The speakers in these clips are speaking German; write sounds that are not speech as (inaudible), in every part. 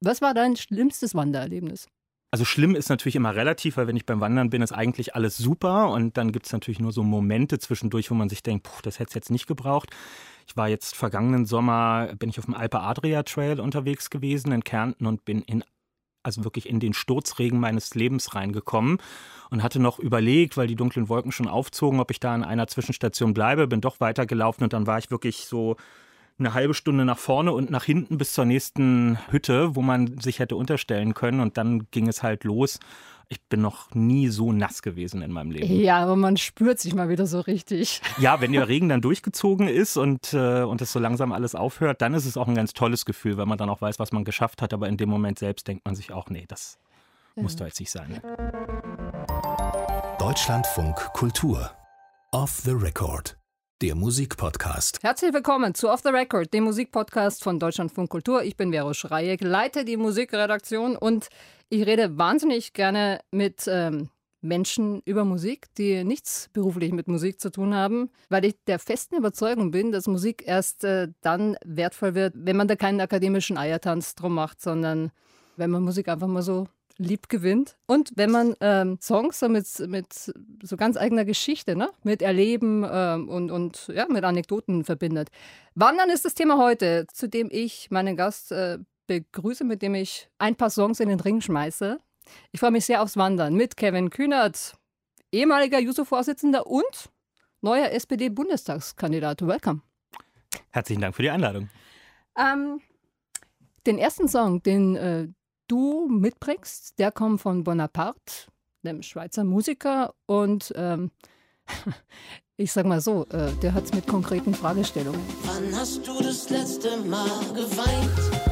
Was war dein schlimmstes Wandererlebnis? Also schlimm ist natürlich immer relativ, weil wenn ich beim Wandern bin, ist eigentlich alles super und dann gibt es natürlich nur so Momente zwischendurch, wo man sich denkt, puh, das hätte es jetzt nicht gebraucht. Ich war jetzt vergangenen Sommer, bin ich auf dem Alpe Adria Trail unterwegs gewesen in Kärnten und bin in also wirklich in den Sturzregen meines Lebens reingekommen und hatte noch überlegt, weil die dunklen Wolken schon aufzogen, ob ich da an einer Zwischenstation bleibe, bin doch weitergelaufen und dann war ich wirklich so eine halbe Stunde nach vorne und nach hinten bis zur nächsten Hütte, wo man sich hätte unterstellen können. Und dann ging es halt los. Ich bin noch nie so nass gewesen in meinem Leben. Ja, aber man spürt sich mal wieder so richtig. (laughs) Ja, wenn der Regen dann durchgezogen ist und, äh, und es so langsam alles aufhört, dann ist es auch ein ganz tolles Gefühl, weil man dann auch weiß, was man geschafft hat. Aber in dem Moment selbst denkt man sich auch, nee, das ja. muss doch jetzt nicht sein. Deutschlandfunk Kultur. Off the Record der Musikpodcast. Herzlich willkommen zu Off the Record, dem Musikpodcast von Deutschlandfunk Kultur. Ich bin Vero Schreieck, leite die Musikredaktion und ich rede wahnsinnig gerne mit ähm, Menschen über Musik, die nichts beruflich mit Musik zu tun haben, weil ich der festen Überzeugung bin, dass Musik erst äh, dann wertvoll wird, wenn man da keinen akademischen Eiertanz drum macht, sondern wenn man Musik einfach mal so lieb gewinnt. Und wenn man ähm, Songs so mit, mit so ganz eigener Geschichte, ne? mit Erleben ähm, und, und ja, mit Anekdoten verbindet. Wandern ist das Thema heute, zu dem ich meinen Gast äh, begrüße, mit dem ich ein paar Songs in den Ring schmeiße. Ich freue mich sehr aufs Wandern mit Kevin Kühnert, ehemaliger JUSO-Vorsitzender und neuer SPD-Bundestagskandidat. Welcome. Herzlichen Dank für die Einladung. Ähm, den ersten Song, den äh, du mitbringst, der kommt von Bonaparte, dem Schweizer Musiker. Und ähm, (laughs) ich sag mal so, äh, der hat es mit konkreten Fragestellungen. Wann hast du das letzte Mal geweint?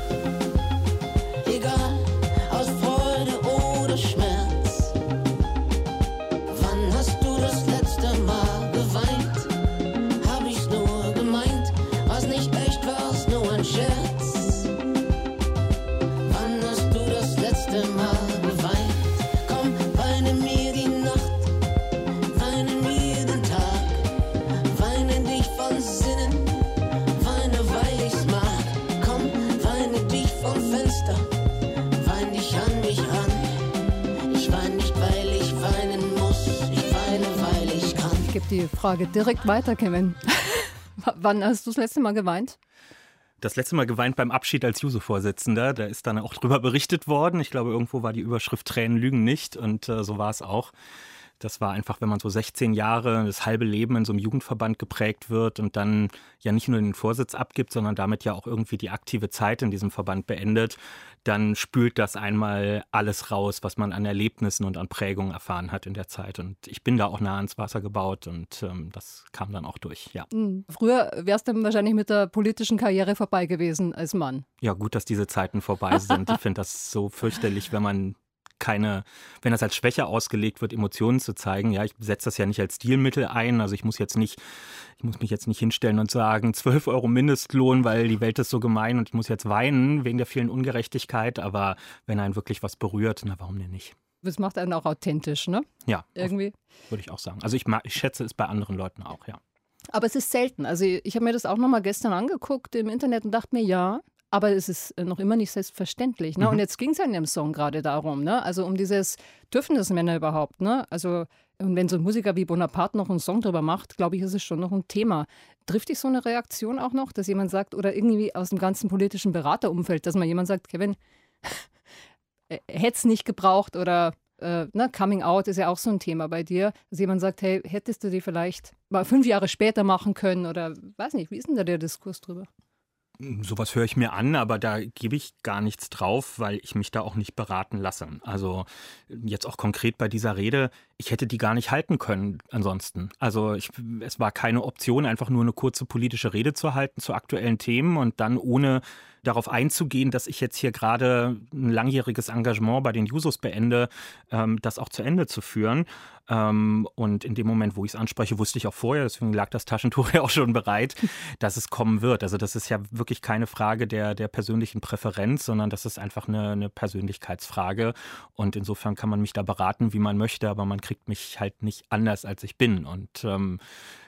Die Frage direkt weiter, Kevin. (laughs) Wann hast du das letzte Mal geweint? Das letzte Mal geweint beim Abschied als Juso-Vorsitzender. Da ist dann auch drüber berichtet worden. Ich glaube, irgendwo war die Überschrift Tränen lügen nicht und äh, so war es auch. Das war einfach, wenn man so 16 Jahre, das halbe Leben in so einem Jugendverband geprägt wird und dann ja nicht nur den Vorsitz abgibt, sondern damit ja auch irgendwie die aktive Zeit in diesem Verband beendet, dann spült das einmal alles raus, was man an Erlebnissen und an Prägungen erfahren hat in der Zeit. Und ich bin da auch nah ans Wasser gebaut und ähm, das kam dann auch durch, ja. Mhm. Früher wärst du wahrscheinlich mit der politischen Karriere vorbei gewesen als Mann. Ja, gut, dass diese Zeiten vorbei sind. ich finde das so fürchterlich, wenn man keine, wenn das als Schwäche ausgelegt wird, Emotionen zu zeigen. Ja, ich setze das ja nicht als Stilmittel ein. Also ich muss jetzt nicht, ich muss mich jetzt nicht hinstellen und sagen, (laughs) 12 Euro Mindestlohn, weil die Welt ist so gemein und ich muss jetzt weinen wegen der vielen Ungerechtigkeit. Aber wenn einen wirklich was berührt, na warum denn nicht? Das macht einen auch authentisch, ne? Ja. Irgendwie. Würde ich auch sagen. Also ich, ich schätze es bei anderen Leuten auch, ja. Aber es ist selten. Also ich habe mir das auch noch mal gestern angeguckt im Internet und dachte mir, ja, aber es ist äh, noch immer nicht selbstverständlich. Ne? Mhm. Und jetzt ging es ja in dem Song gerade darum, ne? also um dieses, dürfen das Männer überhaupt? Ne? Also, und wenn so ein Musiker wie Bonaparte noch einen Song darüber macht, glaube ich, ist es schon noch ein Thema. Trifft dich so eine Reaktion auch noch, dass jemand sagt, oder irgendwie aus dem ganzen politischen Beraterumfeld, dass mal jemand sagt, Kevin, (laughs) äh, hätte es nicht gebraucht oder äh, ne, Coming Out ist ja auch so ein Thema bei dir, dass jemand sagt, hey, hättest du die vielleicht mal fünf Jahre später machen können oder weiß nicht, wie ist denn da der Diskurs drüber? Sowas höre ich mir an, aber da gebe ich gar nichts drauf, weil ich mich da auch nicht beraten lasse. Also jetzt auch konkret bei dieser Rede, ich hätte die gar nicht halten können ansonsten. Also ich, es war keine Option, einfach nur eine kurze politische Rede zu halten zu aktuellen Themen und dann ohne darauf einzugehen, dass ich jetzt hier gerade ein langjähriges Engagement bei den Jusos beende, ähm, das auch zu Ende zu führen. Ähm, und in dem Moment, wo ich es anspreche, wusste ich auch vorher, deswegen lag das Taschentuch (laughs) ja auch schon bereit, dass es kommen wird. Also das ist ja wirklich keine Frage der, der persönlichen Präferenz, sondern das ist einfach eine, eine Persönlichkeitsfrage. Und insofern kann man mich da beraten, wie man möchte, aber man kriegt mich halt nicht anders, als ich bin. Und ähm,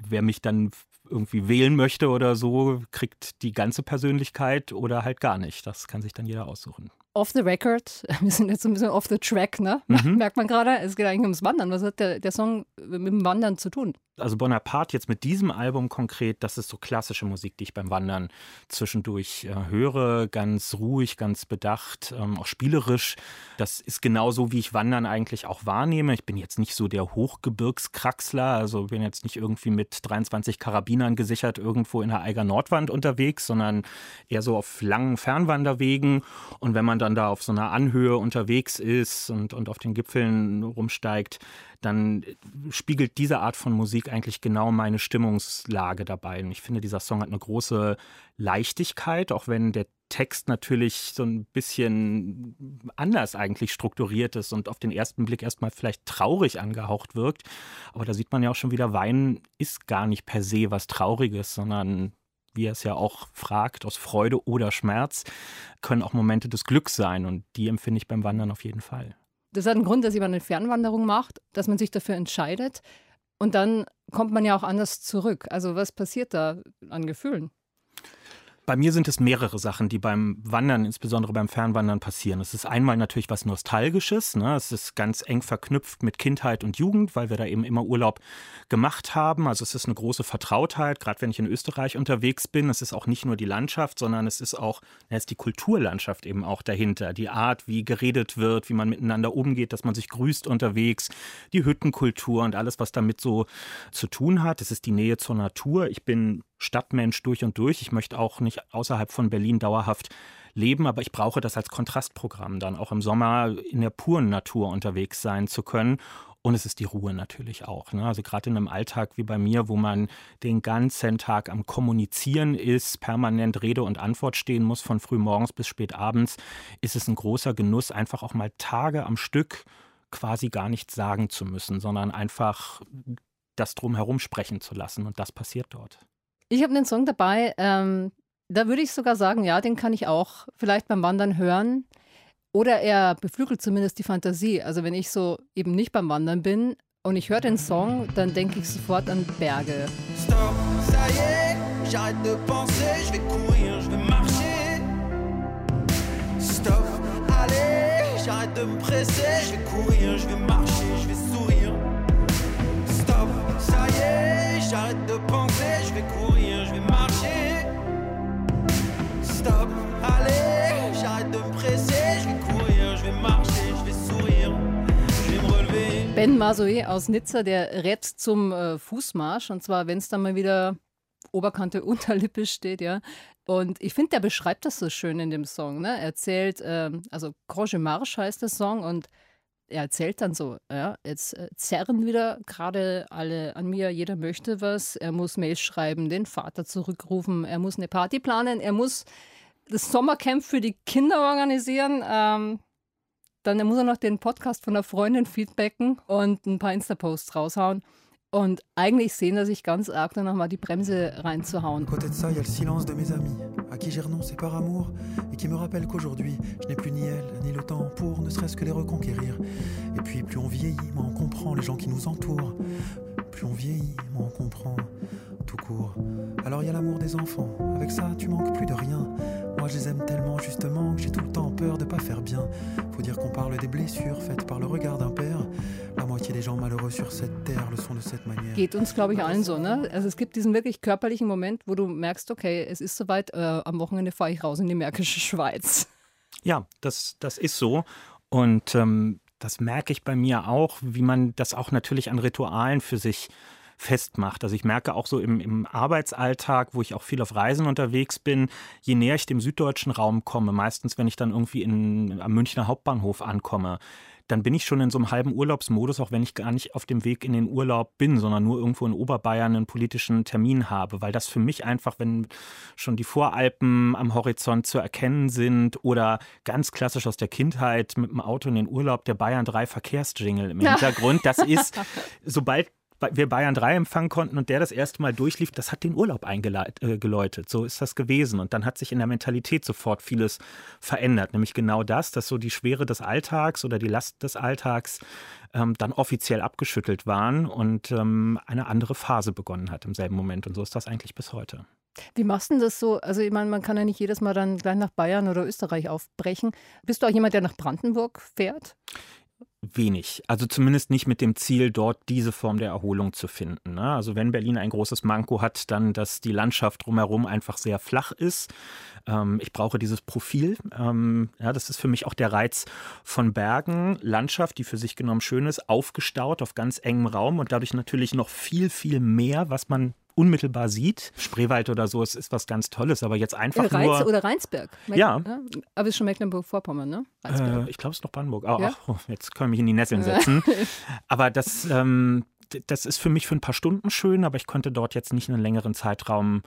wer mich dann irgendwie wählen möchte oder so, kriegt die ganze Persönlichkeit oder halt gar nicht. Das kann sich dann jeder aussuchen. off the record. (laughs) Wir sind jetzt ein bisschen off the track, ne? Mhm. (laughs) Merkt man gerade. Es geht eigentlich ums Wandern. Was hat der, der Song mit dem Wandern zu tun? Also Bonaparte jetzt mit diesem Album konkret, das ist so klassische Musik, die ich beim Wandern zwischendurch äh, höre. Ganz ruhig, ganz bedacht, ähm, auch spielerisch. Das ist genauso, wie ich Wandern eigentlich auch wahrnehme. Ich bin jetzt nicht so der Hochgebirgskraxler, also bin jetzt nicht irgendwie mit 23 Karabinern gesichert irgendwo in der Eiger Nordwand unterwegs, sondern eher so auf langen Fernwanderwegen. Und wenn man dann da auf so einer Anhöhe unterwegs ist und, und auf den Gipfeln rumsteigt, dann spiegelt diese Art von Musik eigentlich genau meine Stimmungslage dabei. Und ich finde, dieser Song hat eine große Leichtigkeit, auch wenn der Text natürlich so ein bisschen anders eigentlich strukturiert ist und auf den ersten Blick erstmal vielleicht traurig angehaucht wirkt. Aber da sieht man ja auch schon wieder, Weinen ist gar nicht per se was Trauriges, sondern wie er es ja auch fragt, aus Freude oder Schmerz, können auch Momente des Glücks sein. Und die empfinde ich beim Wandern auf jeden Fall. Das hat einen Grund, dass jemand eine Fernwanderung macht, dass man sich dafür entscheidet. Und dann kommt man ja auch anders zurück. Also was passiert da an Gefühlen? Bei mir sind es mehrere Sachen, die beim Wandern, insbesondere beim Fernwandern passieren. Es ist einmal natürlich was Nostalgisches. Ne? Es ist ganz eng verknüpft mit Kindheit und Jugend, weil wir da eben immer Urlaub gemacht haben. Also es ist eine große Vertrautheit, gerade wenn ich in Österreich unterwegs bin. Es ist auch nicht nur die Landschaft, sondern es ist auch, es ist die Kulturlandschaft eben auch dahinter. Die Art, wie geredet wird, wie man miteinander umgeht, dass man sich grüßt unterwegs, die Hüttenkultur und alles, was damit so zu tun hat. Es ist die Nähe zur Natur. Ich bin Stadtmensch durch und durch. Ich möchte auch nicht außerhalb von Berlin dauerhaft leben, aber ich brauche das als Kontrastprogramm, dann auch im Sommer in der puren Natur unterwegs sein zu können. Und es ist die Ruhe natürlich auch. Ne? Also gerade in einem Alltag wie bei mir, wo man den ganzen Tag am Kommunizieren ist, permanent Rede und Antwort stehen muss, von früh morgens bis spät abends, ist es ein großer Genuss, einfach auch mal Tage am Stück quasi gar nichts sagen zu müssen, sondern einfach das drumherum sprechen zu lassen. Und das passiert dort. Ich habe einen Song dabei, ähm, da würde ich sogar sagen, ja, den kann ich auch vielleicht beim Wandern hören. Oder er beflügelt zumindest die Fantasie. Also wenn ich so eben nicht beim Wandern bin und ich höre den Song, dann denke ich sofort an Berge. Stop, ça y est, j'arrête de penser, je vais courir, je vais marcher. Stop, allez, j'arrête de me presser, je vais courir, je vais marcher, je vais sourire. Stop, ça y est, j'arrête de penser, je vais courir. stop. Allez, j'arrête de me presser, je vais courir, je vais marcher, je vais sourire, je vais. Ben Masoe aus Nizza, der rät zum äh, Fußmarsch. Und zwar, wenn es dann mal wieder Oberkante (laughs) Unterlippe steht, ja. Und ich finde, der beschreibt das so schön in dem Song. Ne? Er erzählt, ähm, also Croche Marche heißt der Song und er erzählt dann so, ja, jetzt äh, zerren wieder gerade alle an mir, jeder möchte was, er muss Mails schreiben, den Vater zurückrufen, er muss eine Party planen, er muss das Sommercamp für die Kinder organisieren. Ähm, dann muss er noch den Podcast von der Freundin feedbacken und ein paar Insta-Posts raushauen. Und eigentlich sehen er sich ganz arg danach die Bremse reinzuhauen. Côté de ça, il y a le silence de mes amis, à qui j'ai renoncé par amour et qui me rappellent qu'aujourd'hui, je n'ai plus ni elle ni le temps pour ne serait-ce que les reconquérir. Et puis, plus on vieillit, moins on comprend les gens qui nous entourent. Plus on vieillit, moins on comprend tout court. Alors il y a l'amour des enfants. Avec ça, tu manques plus de rien. Moi, je les aime tellement justement que j'ai tout le temps peur de pas faire bien. Faut dire qu'on parle des blessures faites par le regard d'un père. Geht uns, glaube ich, allen so, ne? Also es gibt diesen wirklich körperlichen Moment, wo du merkst, okay, es ist soweit, äh, am Wochenende fahre ich raus in die Märkische (laughs) Schweiz. Ja, das, das ist so. Und ähm, das merke ich bei mir auch, wie man das auch natürlich an Ritualen für sich festmacht. Also ich merke auch so im, im Arbeitsalltag, wo ich auch viel auf Reisen unterwegs bin, je näher ich dem süddeutschen Raum komme, meistens wenn ich dann irgendwie in, am Münchner Hauptbahnhof ankomme, dann bin ich schon in so einem halben Urlaubsmodus, auch wenn ich gar nicht auf dem Weg in den Urlaub bin, sondern nur irgendwo in Oberbayern einen politischen Termin habe, weil das für mich einfach, wenn schon die Voralpen am Horizont zu erkennen sind oder ganz klassisch aus der Kindheit mit dem Auto in den Urlaub der Bayern 3 Verkehrsjingle im Hintergrund, das (laughs) ist, sobald wir Bayern 3 empfangen konnten und der das erste Mal durchlief, das hat den Urlaub eingeläutet. Äh, so ist das gewesen. Und dann hat sich in der Mentalität sofort vieles verändert. Nämlich genau das, dass so die Schwere des Alltags oder die Last des Alltags ähm, dann offiziell abgeschüttelt waren und ähm, eine andere Phase begonnen hat im selben Moment. Und so ist das eigentlich bis heute. Wie machst du denn das so? Also ich meine, man kann ja nicht jedes Mal dann gleich nach Bayern oder Österreich aufbrechen. Bist du auch jemand, der nach Brandenburg fährt? Wenig. Also zumindest nicht mit dem Ziel, dort diese Form der Erholung zu finden. Ne? Also wenn Berlin ein großes Manko hat, dann, dass die Landschaft drumherum einfach sehr flach ist. Ähm, ich brauche dieses Profil. Ähm, ja, das ist für mich auch der Reiz von Bergen. Landschaft, die für sich genommen schön ist, aufgestaut auf ganz engem Raum und dadurch natürlich noch viel, viel mehr, was man unmittelbar sieht. Spreewald oder so, es ist was ganz Tolles, aber jetzt einfach Reiz nur... oder Rheinsberg. Ja. Aber es ist schon Mecklenburg-Vorpommern, ne? Äh, ich glaube, es ist noch Brandenburg. Oh, ja? ach, jetzt können wir mich in die Nesseln setzen. (laughs) aber das, ähm, das ist für mich für ein paar Stunden schön, aber ich konnte dort jetzt nicht einen längeren Zeitraum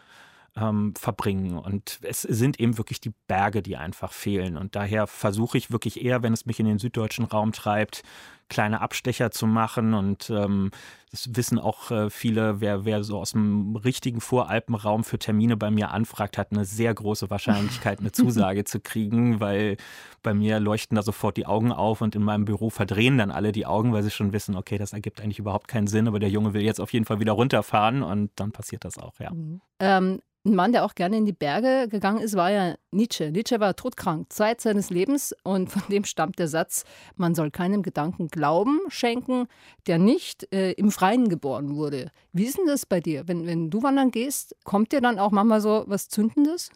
ähm, verbringen. Und es sind eben wirklich die Berge, die einfach fehlen. Und daher versuche ich wirklich eher, wenn es mich in den süddeutschen Raum treibt, kleine Abstecher zu machen. Und ähm, das wissen auch äh, viele, wer, wer so aus dem richtigen Voralpenraum für Termine bei mir anfragt, hat eine sehr große Wahrscheinlichkeit, eine (laughs) Zusage zu kriegen, weil bei mir leuchten da sofort die Augen auf und in meinem Büro verdrehen dann alle die Augen, weil sie schon wissen, okay, das ergibt eigentlich überhaupt keinen Sinn, aber der Junge will jetzt auf jeden Fall wieder runterfahren und dann passiert das auch, ja. Mhm. Ähm, ein Mann, der auch gerne in die Berge gegangen ist, war ja Nietzsche. Nietzsche war todkrank, Zeit seines Lebens und von dem stammt der Satz, man soll keinem Gedanken Glauben schenken, der nicht äh, im Freien geboren wurde. Wie ist denn das bei dir? Wenn, wenn du wandern gehst, kommt dir dann auch manchmal so was Zündendes?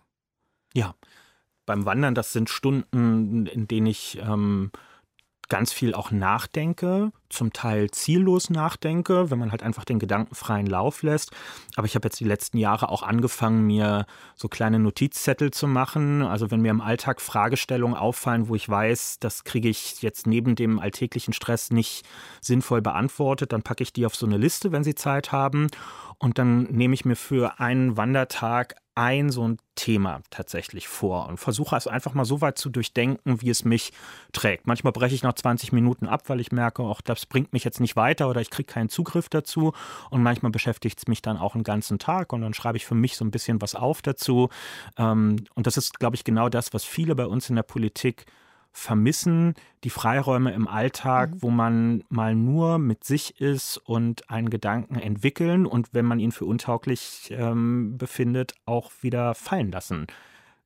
Ja, beim Wandern, das sind Stunden, in denen ich ähm, ganz viel auch nachdenke, zum Teil ziellos nachdenke, wenn man halt einfach den gedankenfreien Lauf lässt. Aber ich habe jetzt die letzten Jahre auch angefangen, mir so kleine Notizzettel zu machen. Also wenn mir im Alltag Fragestellungen auffallen, wo ich weiß, das kriege ich jetzt neben dem alltäglichen Stress nicht sinnvoll beantwortet, dann packe ich die auf so eine Liste, wenn sie Zeit haben. Und dann nehme ich mir für einen Wandertag ein so ein Thema tatsächlich vor und versuche es einfach mal so weit zu durchdenken, wie es mich trägt. Manchmal breche ich nach 20 Minuten ab, weil ich merke, auch das bringt mich jetzt nicht weiter oder ich kriege keinen Zugriff dazu. Und manchmal beschäftigt es mich dann auch einen ganzen Tag und dann schreibe ich für mich so ein bisschen was auf dazu. Ähm, und das ist, glaube ich, genau das, was viele bei uns in der Politik vermissen die Freiräume im Alltag, mhm. wo man mal nur mit sich ist und einen Gedanken entwickeln und wenn man ihn für untauglich ähm, befindet, auch wieder fallen lassen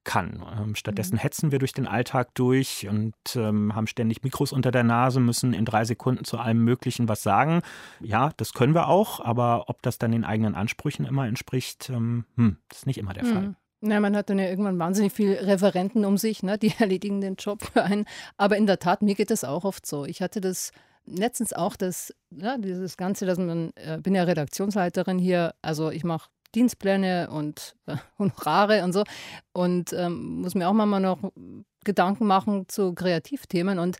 kann. Ähm, stattdessen mhm. hetzen wir durch den Alltag durch und ähm, haben ständig Mikros unter der Nase, müssen in drei Sekunden zu allem Möglichen was sagen. Ja, das können wir auch, aber ob das dann den eigenen Ansprüchen immer entspricht, ähm, hm, ist nicht immer der mhm. Fall. Na, man hat dann ja irgendwann wahnsinnig viele Referenten um sich, ne? die (laughs) erledigen den Job für einen. Aber in der Tat, mir geht das auch oft so. Ich hatte das letztens auch, das, ja, dieses Ganze, dass man, äh, bin ja Redaktionsleiterin hier, also ich mache Dienstpläne und äh, (laughs) Honorare und so und ähm, muss mir auch manchmal noch Gedanken machen zu Kreativthemen. Und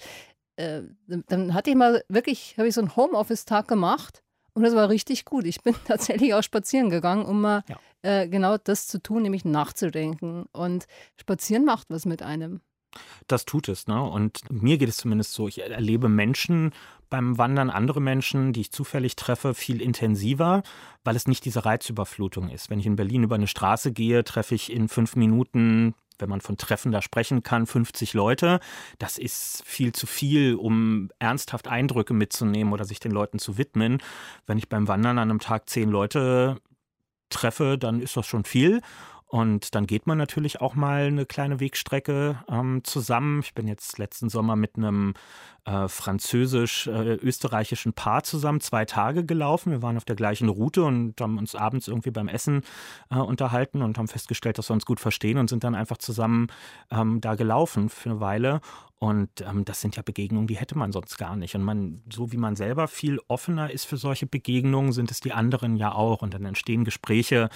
äh, dann hatte ich mal wirklich, habe ich so einen Homeoffice-Tag gemacht und das war richtig gut. Ich bin (laughs) tatsächlich auch spazieren gegangen, um mal ja äh, genau das zu tun, nämlich nachzudenken. Und spazieren macht was mit einem. Das tut es, ne? Und mir geht es zumindest so, ich erlebe Menschen beim Wandern, andere Menschen, die ich zufällig treffe, viel intensiver, weil es nicht diese Reizüberflutung ist. Wenn ich in Berlin über eine Straße gehe, treffe ich in fünf Minuten wenn man von Treffen da sprechen kann, 50 Leute. Das ist viel zu viel, um ernsthaft Eindrücke mitzunehmen oder sich den Leuten zu widmen. Wenn ich beim Wandern an einem Tag zehn Leute treffe, dann ist das schon viel. Und dann geht man natürlich auch mal eine kleine Wegstrecke ähm, zusammen. Ich bin jetzt letzten Sommer mit einem äh, französisch-österreichischen äh, Paar zusammen zwei Tage gelaufen. Wir waren auf der gleichen Route und haben uns abends irgendwie beim Essen äh, unterhalten und haben festgestellt, dass wir uns gut verstehen und sind dann einfach zusammen ähm, da gelaufen für eine Weile. Und ähm, das sind ja Begegnungen, die hätte man sonst gar nicht. Und man, so wie man selber viel offener ist für solche Begegnungen, sind es die anderen ja auch. Und dann entstehen Gespräche,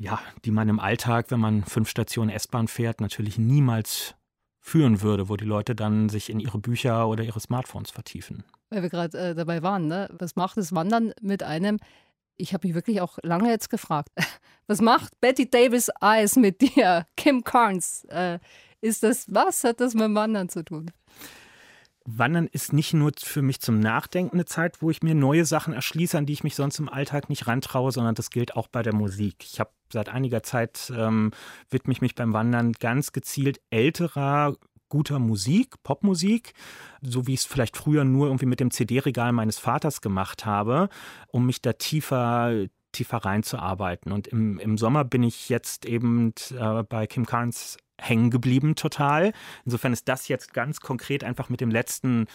ja, die man im Alltag, wenn man fünf Stationen S-Bahn fährt, natürlich niemals führen würde, wo die Leute dann sich in ihre Bücher oder ihre Smartphones vertiefen. Weil wir gerade äh, dabei waren, ne? was macht das Wandern mit einem? Ich habe mich wirklich auch lange jetzt gefragt, (laughs) was macht Betty Davis Eyes mit dir, Kim Carnes? Äh, ist das, was hat das mit Wandern zu tun? Wandern ist nicht nur für mich zum Nachdenken eine Zeit, wo ich mir neue Sachen erschließe, an die ich mich sonst im Alltag nicht rantraue, sondern das gilt auch bei der Musik. Ich habe seit einiger Zeit ähm, widme ich mich beim Wandern ganz gezielt älterer guter Musik, Popmusik, so wie ich es vielleicht früher nur irgendwie mit dem CD-Regal meines Vaters gemacht habe, um mich da tiefer tiefer reinzuarbeiten. Und im, im Sommer bin ich jetzt eben äh, bei Kim Carnes hängen geblieben total. Insofern ist das jetzt ganz konkret einfach mit dem letzten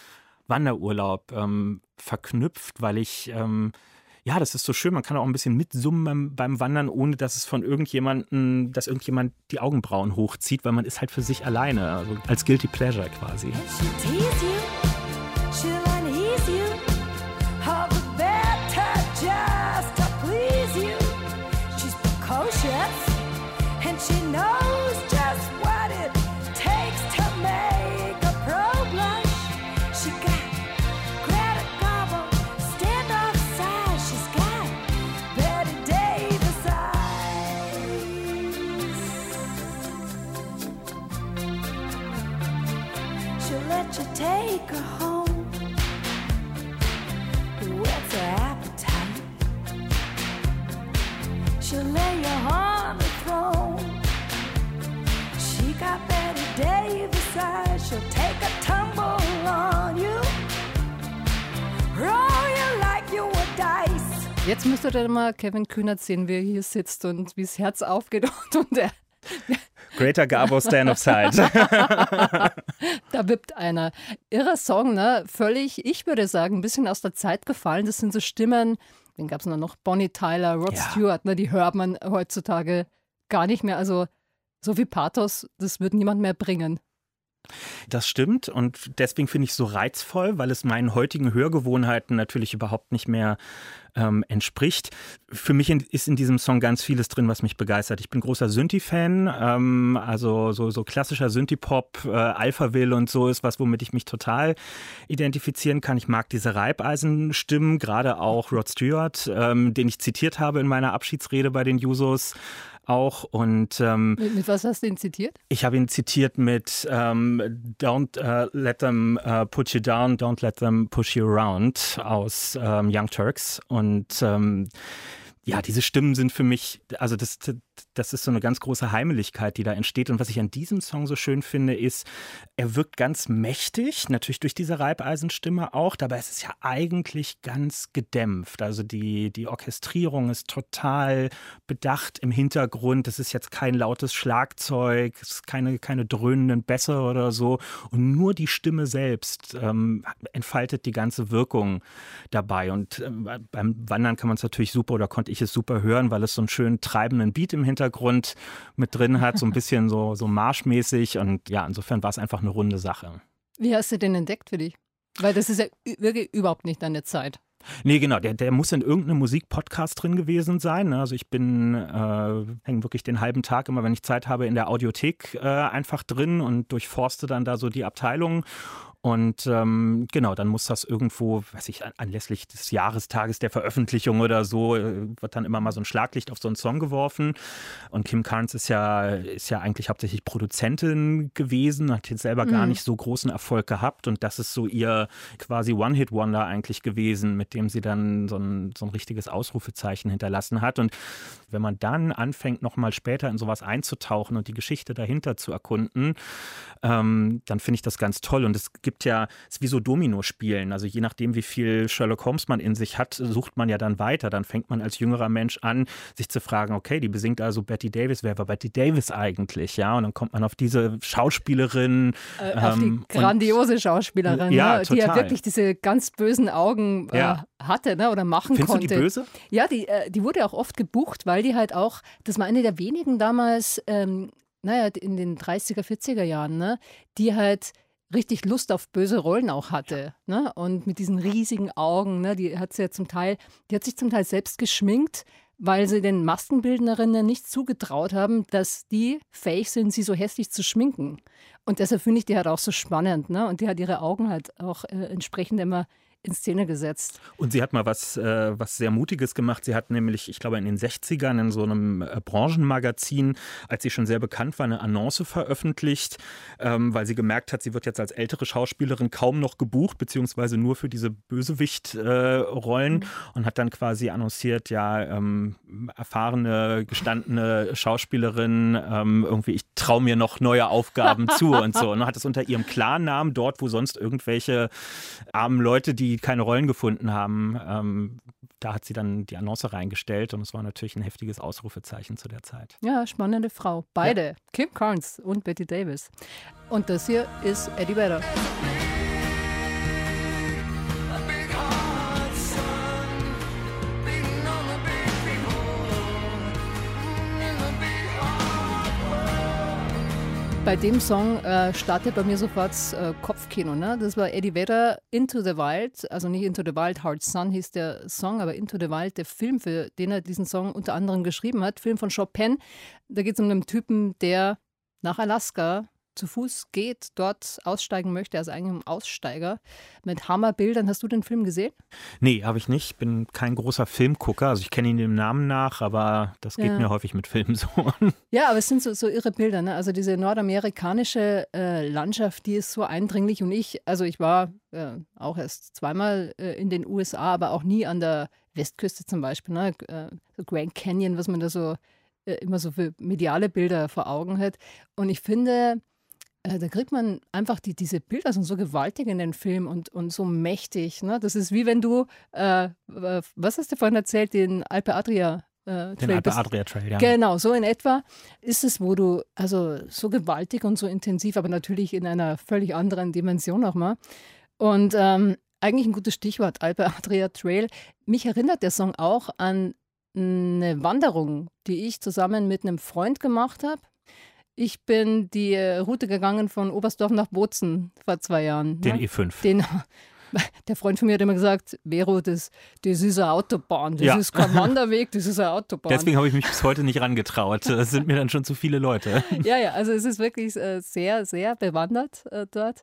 Wanderurlaub ähm, verknüpft, weil ich ähm, ja, das ist so schön. Man kann auch ein bisschen mitsummen beim, beim Wandern, ohne dass es von irgendjemandem, dass irgendjemand die Augenbrauen hochzieht, weil man ist halt für sich alleine, also als Guilty Pleasure quasi. Jetzt müsstet ihr mal Kevin Kühnert sehen, wie er hier sitzt und wie das Herz aufgeht (laughs) und er. Greater Gabo Stand of Side. (laughs) (laughs) da wippt einer. Irrer Song, ne? Völlig, ich würde sagen, ein bisschen aus der Zeit gefallen. Das sind so Stimmen, den gab es noch? Bonnie Tyler, Rod ja. Stewart, ne? Die hört man heutzutage gar nicht mehr. Also so viel Pathos, das wird niemand mehr bringen. Das stimmt und deswegen finde ich es so reizvoll, weil es meinen heutigen Hörgewohnheiten natürlich überhaupt nicht mehr ähm, entspricht. Für mich in, ist in diesem Song ganz vieles drin, was mich begeistert. Ich bin großer Synthi-Fan, ähm, also so, so klassischer Synthi-Pop, äh, Alphaville und so ist was, womit ich mich total identifizieren kann. Ich mag diese Reibeisenstimmen, gerade auch Rod Stewart, ähm, den ich zitiert habe in meiner Abschiedsrede bei den Jusos auch. Und, ähm, mit, mit, was hast du ihn zitiert? Ich habe ihn zitiert mit ähm, Don't uh, let them uh, put you down, don't let them push you around aus ähm, Young Turks. Und ähm, ja, diese Stimmen sind für mich, also das, das ist so eine ganz große Heimeligkeit, die da entsteht. Und was ich an diesem Song so schön finde, ist, er wirkt ganz mächtig, natürlich durch diese Reibeisenstimme auch, dabei ist es ja eigentlich ganz gedämpft. Also die, die Orchestrierung ist total bedacht im Hintergrund. Es ist jetzt kein lautes Schlagzeug, es ist keine, keine dröhnenden Bässe oder so. Und nur die Stimme selbst ähm, entfaltet die ganze Wirkung dabei. Und äh, beim Wandern kann man es natürlich super oder konnte ich ich es super hören, weil es so einen schönen treibenden Beat im Hintergrund mit drin hat, so ein (laughs) bisschen so, so marschmäßig. Und ja, insofern war es einfach eine runde Sache. Wie hast du den entdeckt für dich? Weil das ist ja wirklich überhaupt nicht deine Zeit. Nee, genau, der, der muss in irgendeinem Musikpodcast drin gewesen sein. Ne? Also ich bin, äh, hänge wirklich den halben Tag immer, wenn ich Zeit habe, in der Audiothek äh, einfach drin und durchforste dann da so die Abteilungen und ähm, genau, dann muss das irgendwo, weiß ich, anlässlich des Jahrestages der Veröffentlichung oder so, äh, wird dann immer mal so ein Schlaglicht auf so einen Song geworfen. Und Kim Carnes ist ja, ist ja eigentlich hauptsächlich Produzentin gewesen, hat jetzt selber mhm. gar nicht so großen Erfolg gehabt. Und das ist so ihr quasi One-Hit-Wonder eigentlich gewesen, mit dem sie dann so ein, so ein richtiges Ausrufezeichen hinterlassen hat. Und wenn man dann anfängt, nochmal später in sowas einzutauchen und die Geschichte dahinter zu erkunden, ähm, dann finde ich das ganz toll. Und es gibt ja, es ist wie so Domino-Spielen. Also je nachdem, wie viel Sherlock Holmes man in sich hat, sucht man ja dann weiter. Dann fängt man als jüngerer Mensch an, sich zu fragen, okay, die besingt also Betty Davis. Wer war Betty Davis eigentlich? Ja, und dann kommt man auf diese Schauspielerin. Äh, auf die ähm, grandiose Schauspielerin, ja, ne? die ja wirklich diese ganz bösen Augen äh, ja. hatte ne? oder machen Findest konnte. Du die böse? Ja, die, äh, die wurde auch oft gebucht, weil die halt auch, das war eine der wenigen damals, ähm, naja, in den 30er, 40er Jahren, ne, die halt richtig Lust auf böse Rollen auch hatte. Ne? Und mit diesen riesigen Augen, ne, die hat sie ja zum Teil, die hat sich zum Teil selbst geschminkt, weil sie den Maskenbildnerinnen nicht zugetraut haben, dass die fähig sind, sie so hässlich zu schminken. Und deshalb finde ich die halt auch so spannend. Ne? Und die hat ihre Augen halt auch äh, entsprechend immer in Szene gesetzt. Und sie hat mal was, äh, was sehr Mutiges gemacht. Sie hat nämlich, ich glaube, in den 60ern in so einem äh, Branchenmagazin, als sie schon sehr bekannt war, eine Annonce veröffentlicht, ähm, weil sie gemerkt hat, sie wird jetzt als ältere Schauspielerin kaum noch gebucht, beziehungsweise nur für diese Bösewicht-Rollen äh, mhm. und hat dann quasi annonciert, ja, ähm, erfahrene, gestandene Schauspielerin, ähm, irgendwie, ich traue mir noch neue Aufgaben zu (laughs) und so. Und hat es unter ihrem Klarnamen dort, wo sonst irgendwelche armen Leute, die keine Rollen gefunden haben, ähm, da hat sie dann die Annonce reingestellt und es war natürlich ein heftiges Ausrufezeichen zu der Zeit. Ja, spannende Frau. Beide, ja. Kim Carnes und Betty Davis. Und das hier ist Eddie Vedder. Bei dem Song äh, startet bei mir sofort äh, Kopfkino. Ne? Das war Eddie Vedder, Into the Wild, also nicht Into the Wild, Hard Sun hieß der Song, aber Into the Wild, der Film, für den er diesen Song unter anderem geschrieben hat, Film von Chopin. Da geht es um einen Typen, der nach Alaska zu Fuß geht, dort aussteigen möchte, also eigentlich ein Aussteiger mit Hammerbildern. Hast du den Film gesehen? Nee, habe ich nicht. Ich bin kein großer Filmgucker. Also ich kenne ihn dem Namen nach, aber das geht ja. mir häufig mit Filmen (laughs) so. Ja, aber es sind so, so irre Bilder. Ne? Also diese nordamerikanische äh, Landschaft, die ist so eindringlich. Und ich, also ich war äh, auch erst zweimal äh, in den USA, aber auch nie an der Westküste zum Beispiel. Ne? Äh, so Grand Canyon, was man da so äh, immer so für mediale Bilder vor Augen hat. Und ich finde, äh, da kriegt man einfach die, diese Bilder sind so gewaltig in den Film und, und so mächtig. Ne? Das ist wie wenn du, äh, was hast du vorhin erzählt, den Alpe Adria äh, Den Alpe Adria Trail, ja. Genau, so in etwa ist es, wo du, also so gewaltig und so intensiv, aber natürlich in einer völlig anderen Dimension nochmal. Und ähm, eigentlich ein gutes Stichwort, Alpe Adria Trail. Mich erinnert der Song auch an eine Wanderung, die ich zusammen mit einem Freund gemacht habe. Ich bin die Route gegangen von Oberstdorf nach Bozen vor zwei Jahren. Den ne? E5. Den, (laughs) der Freund von mir hat immer gesagt, Vero, das, das ist eine Autobahn, das ja. ist kein Wanderweg, das ist eine Autobahn. Deswegen habe ich mich bis heute nicht rangetraut. Das sind mir dann schon zu viele Leute. (laughs) Ja, ja, also es ist wirklich äh, sehr, sehr bewandert äh, dort.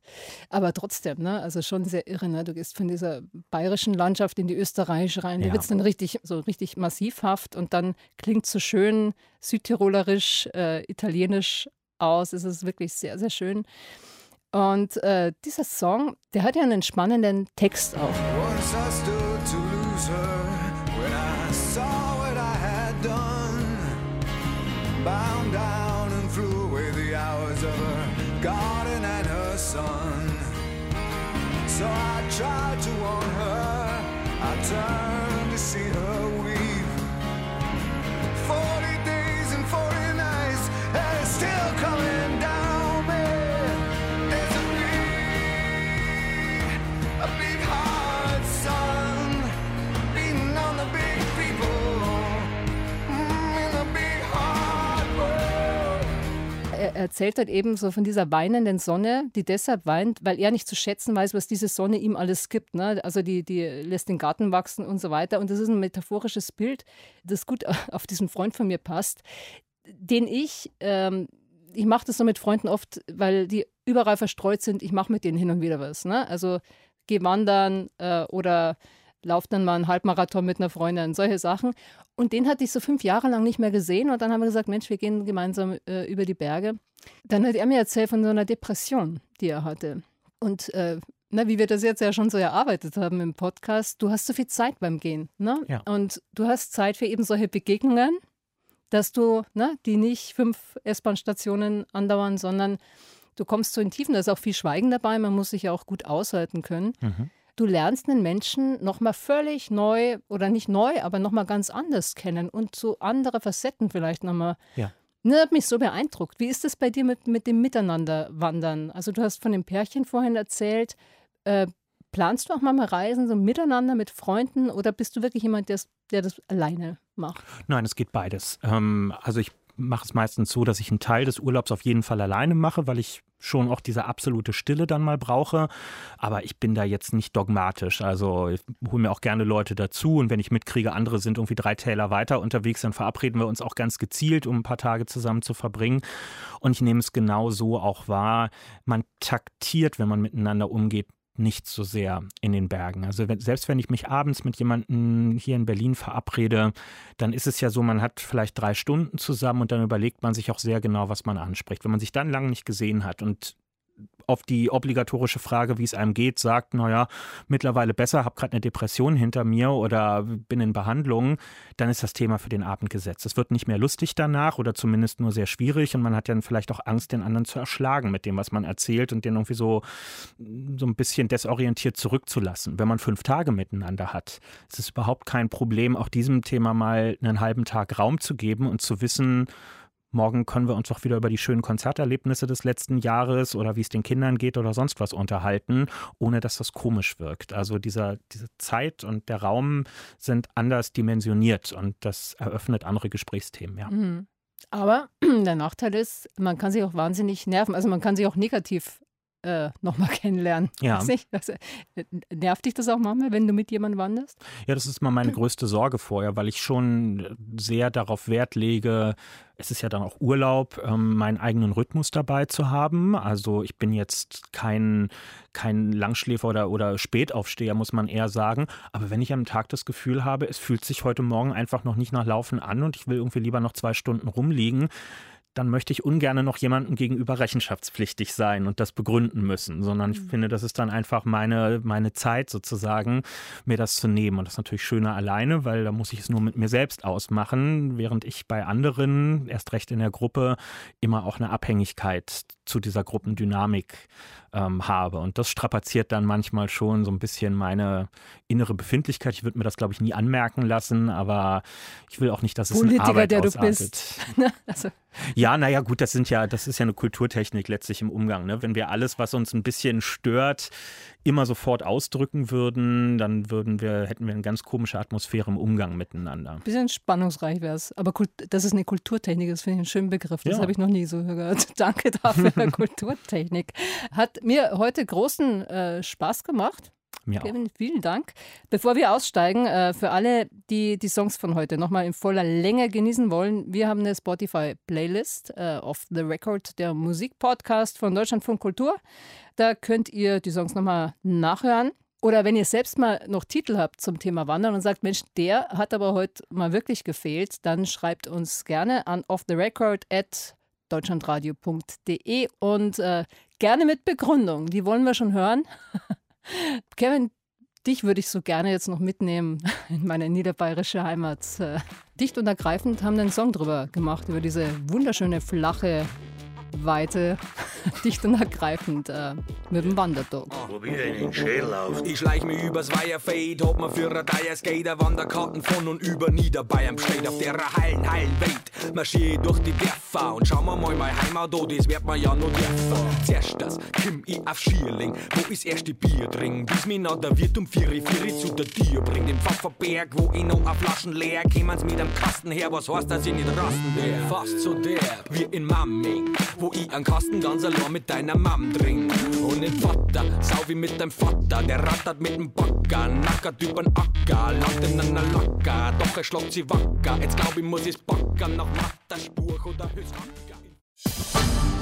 Aber trotzdem, ne, also schon sehr irre. Ne? Du gehst von dieser bayerischen Landschaft in die österreichische rein. Da ja. wird es dann richtig, so richtig massivhaft und dann klingt so schön südtirolerisch, äh, italienisch aus. Es ist wirklich sehr, sehr schön. Und äh, dieser Song, der hat ja einen spannenden Text auch. So I tried to warn her, I turned erzählt halt eben so von dieser weinenden Sonne, die deshalb weint, weil er nicht zu schätzen weiß, was diese Sonne ihm alles gibt. Ne? Also die, die lässt den Garten wachsen und so weiter. Und das ist ein metaphorisches Bild, das gut (laughs) auf diesen Freund von mir passt, den ich, ähm, ich mache das so mit Freunden oft, weil die überall verstreut sind. Ich mache mit denen hin und wieder was. Ne? Also geh wandern äh, oder lauf dann mal einen Halbmarathon mit einer Freundin, solche Sachen. Und den hatte ich so fünf Jahre lang nicht mehr gesehen. Und dann haben wir gesagt, Mensch, wir gehen gemeinsam äh, über die Berge. Dann hat er mir erzählt von so einer Depression, die er hatte. Und äh, na, wie wir das jetzt ja schon so erarbeitet haben im Podcast, du hast so viel Zeit beim Gehen. Ne? Ja. Und du hast Zeit für eben solche Begegnungen, dass du, ne, die nicht fünf S-Bahn-Stationen andauern, sondern du kommst so in Tiefen. Da ist auch viel Schweigen dabei. Man muss sich ja auch gut aushalten können. Mhm du lernst einen Menschen nochmal völlig neu oder nicht neu, aber nochmal ganz anders kennen und so andere Facetten vielleicht nochmal. Ja. Das hat mich so beeindruckt. Wie ist das bei dir mit, mit dem Miteinanderwandern? Also du hast von dem Pärchen vorhin erzählt. Äh, planst du auch mal, mal Reisen so miteinander mit Freunden oder bist du wirklich jemand, der, der das alleine macht? Nein, es geht beides. Ähm, also ich mache es meistens so, dass ich einen Teil des Urlaubs auf jeden Fall alleine mache, weil ich schon auch diese absolute Stille dann mal brauche. Aber ich bin da jetzt nicht dogmatisch. Also ich hole mir auch gerne Leute dazu und wenn ich mitkriege, andere sind irgendwie drei Täler weiter unterwegs, dann verabreden wir uns auch ganz gezielt, um ein paar Tage zusammen zu verbringen. Und ich nehme es genau so auch wahr. Man taktiert, wenn man miteinander umgeht, nicht so sehr in den Bergen. Also wenn, selbst wenn ich mich abends mit jemandem hier in Berlin verabrede, dann ist es ja so, man hat vielleicht drei Stunden zusammen und dann überlegt man sich auch sehr genau, was man anspricht. Wenn man sich dann lange nicht gesehen hat und auf die obligatorische Frage, wie es einem geht, sagt, naja, mittlerweile besser, habe gerade eine Depression hinter mir oder bin in Behandlung, dann ist das Thema für den Abend gesetzt. Es wird nicht mehr lustig danach oder zumindest nur sehr schwierig und man hat dann vielleicht auch Angst, den anderen zu erschlagen mit dem, was man erzählt und den irgendwie so, so ein bisschen desorientiert zurückzulassen. Wenn man fünf Tage miteinander hat, ist es überhaupt kein Problem, auch diesem Thema mal einen halben Tag Raum zu geben und zu wissen, Morgen können wir uns doch wieder über die schönen Konzerterlebnisse des letzten Jahres oder wie es den Kindern geht oder sonst was unterhalten, ohne dass das komisch wirkt. Also dieser, diese Zeit und der Raum sind anders dimensioniert und das eröffnet andere Gesprächsthemen, ja. Mhm. Aber (clears throat) der Nachteil ist, man kann sich auch wahnsinnig nerven. Also man kann sich auch negativ äh, nochmal (laughs) kennenlernen. Ja. Also, nervt dich das auch manchmal, wenn du mit jemandem wanderst? Ja, das ist mal meine größte Sorge vorher, weil ich schon sehr darauf Wert lege, es ist ja dann auch Urlaub, ähm, meinen eigenen Rhythmus dabei zu haben. Also ich bin jetzt kein, kein Langschläfer oder, oder Spätaufsteher, muss man eher sagen. Aber wenn ich am Tag das Gefühl habe, es fühlt sich heute Morgen einfach noch nicht nach Laufen an und ich will irgendwie lieber noch zwei Stunden rumliegen, dann möchte ich ungern noch jemandem gegenüber rechenschaftspflichtig sein und das begründen müssen, sondern ich mhm. finde, das ist dann einfach meine, meine Zeit sozusagen, mir das zu nehmen. Und das ist natürlich schöner alleine, weil da muss ich es nur mit mir selbst ausmachen, während ich bei anderen, erst recht in der Gruppe, immer auch eine Abhängigkeit zu dieser Gruppendynamik ähm, habe. Und das strapaziert dann manchmal schon so ein bisschen meine innere Befindlichkeit. Ich würde mir das, glaube ich, nie anmerken lassen, aber ich will auch nicht, dass es Politiker, Arbeit der ausartet. du bist. (laughs) also. Ja, naja, gut, das sind ja, das ist ja eine Kulturtechnik letztlich im Umgang. Ne? Wenn wir alles, was uns ein bisschen stört, immer sofort ausdrücken würden, dann würden wir, hätten wir eine ganz komische Atmosphäre im Umgang miteinander. Ein bisschen spannungsreich wäre es. Aber das ist eine Kulturtechnik, das finde ich einen schönen Begriff. Das ja. habe ich noch nie so gehört. (laughs) Danke dafür, (laughs) Kulturtechnik. Hat mir heute großen äh, Spaß gemacht. Mir Kevin, auch. vielen Dank. Bevor wir aussteigen, äh, für alle, die die Songs von heute nochmal in voller Länge genießen wollen, wir haben eine Spotify-Playlist äh, of the Record, der Musikpodcast von Deutschlandfunk Kultur. Da könnt ihr die Songs nochmal nachhören. Oder wenn ihr selbst mal noch Titel habt zum Thema Wandern und sagt, Mensch, der hat aber heute mal wirklich gefehlt, dann schreibt uns gerne an offtherecord at deutschlandradio.de und äh, gerne mit Begründung. Die wollen wir schon hören. (laughs) Kevin, dich würde ich so gerne jetzt noch mitnehmen (laughs) in meine niederbayerische Heimat. Äh, dicht und ergreifend haben einen Song drüber gemacht, über diese wunderschöne flache Weite, (laughs) dicht und ergreifend äh, mit dem Wanderdog. Wo wir in den Schädel auf. Ich schleich mich übers Weierfeld, hab mir für ein Skater Wanderkarten von und über Niederbayern bestellt. Auf der heilen, heilen Welt marschier ich durch die Dörfer und schau mir mal meine Heimat an, das wird man ja noch dürfen. Zuerst das, komm ich auf Schierling, wo ich erst die Bier trinken, bis mich noch der Wirt um Vieri Vieri zu der Tür bringt. Im Pfafferberg, wo ich noch auf Flaschen leer, kämen's mit dem Kasten her, was heißt, dass ich nicht rasten der. Fast so derb, wie in Mamming, wo ich einen Kasten ganz allein mit deiner Mam trink. Und den Vater, sau wie mit deinem Vater, der rattert mit dem Bagger, nackert übern Acker, langt in einer Lacker, doch er schlagt sie wacker. Jetzt glaub ich, muss ich's backen, nach Matterspur oder Höchstacker.